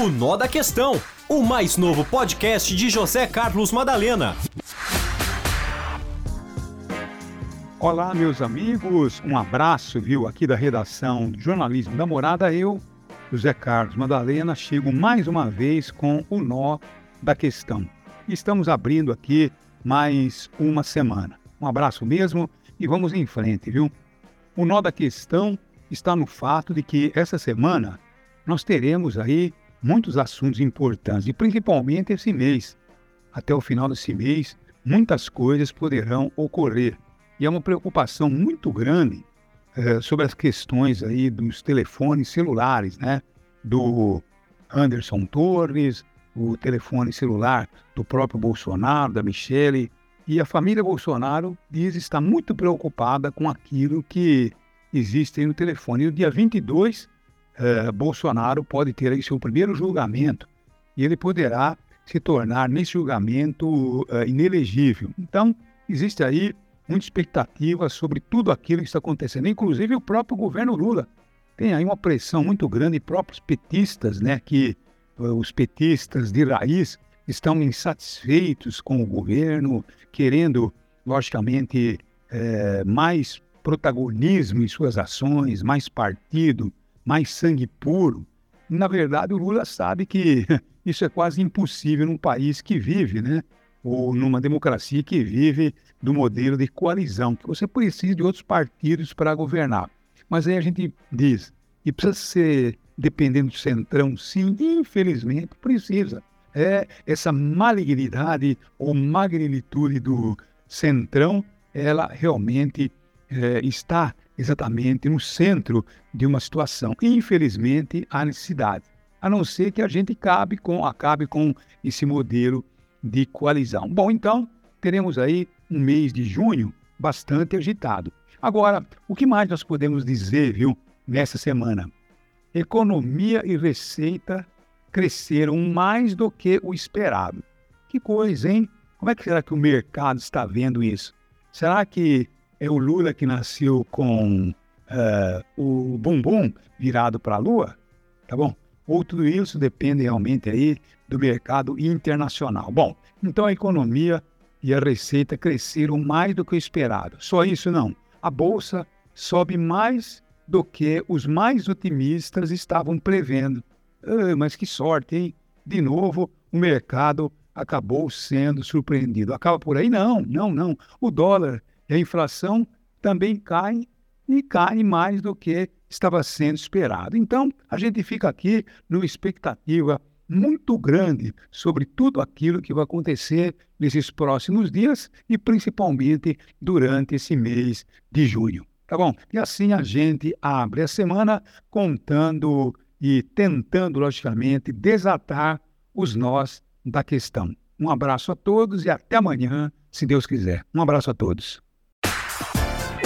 O Nó da Questão, o mais novo podcast de José Carlos Madalena. Olá, meus amigos, um abraço, viu, aqui da redação de Jornalismo da Morada. Eu, José Carlos Madalena, chego mais uma vez com o Nó da Questão. Estamos abrindo aqui mais uma semana. Um abraço mesmo e vamos em frente, viu? O nó da questão está no fato de que essa semana nós teremos aí muitos assuntos importantes, e principalmente esse mês. Até o final desse mês, muitas coisas poderão ocorrer. E é uma preocupação muito grande é, sobre as questões aí dos telefones celulares, né? Do Anderson Torres, o telefone celular do próprio Bolsonaro, da Michele. E a família Bolsonaro diz estar muito preocupada com aquilo que existe no telefone. E no dia 22, eh, Bolsonaro pode ter aí seu primeiro julgamento e ele poderá se tornar nesse julgamento eh, inelegível. Então, existe aí muita expectativa sobre tudo aquilo que está acontecendo, inclusive o próprio governo Lula. Tem aí uma pressão muito grande, próprios petistas, né, que eh, os petistas de raiz estão insatisfeitos com o governo, querendo, logicamente, mais protagonismo em suas ações, mais partido, mais sangue puro. Na verdade, o Lula sabe que isso é quase impossível num país que vive, né? Ou numa democracia que vive do modelo de coalizão, que você precisa de outros partidos para governar. Mas aí a gente diz, e precisa ser dependendo do centrão, sim, infelizmente precisa. É essa malignidade ou magnitude do centrão, ela realmente é, está exatamente no centro de uma situação. Infelizmente, há necessidade, a não ser que a gente acabe com, acabe com esse modelo de coalizão. Bom, então, teremos aí um mês de junho bastante agitado. Agora, o que mais nós podemos dizer, viu, nessa semana? Economia e receita cresceram mais do que o esperado. Que coisa, hein? Como é que será que o mercado está vendo isso? Será que é o Lula que nasceu com uh, o bumbum virado para a lua, tá bom? Ou tudo isso depende realmente aí do mercado internacional. Bom, então a economia e a receita cresceram mais do que o esperado. Só isso não. A bolsa sobe mais do que os mais otimistas estavam prevendo. Ah, mas que sorte, hein? De novo, o mercado acabou sendo surpreendido. Acaba por aí? Não, não, não. O dólar e a inflação também caem e caem mais do que estava sendo esperado. Então, a gente fica aqui numa expectativa muito grande sobre tudo aquilo que vai acontecer nesses próximos dias e principalmente durante esse mês de junho. Tá bom? E assim a gente abre a semana contando e tentando, logicamente, desatar os nós da questão. Um abraço a todos e até amanhã, se Deus quiser. Um abraço a todos.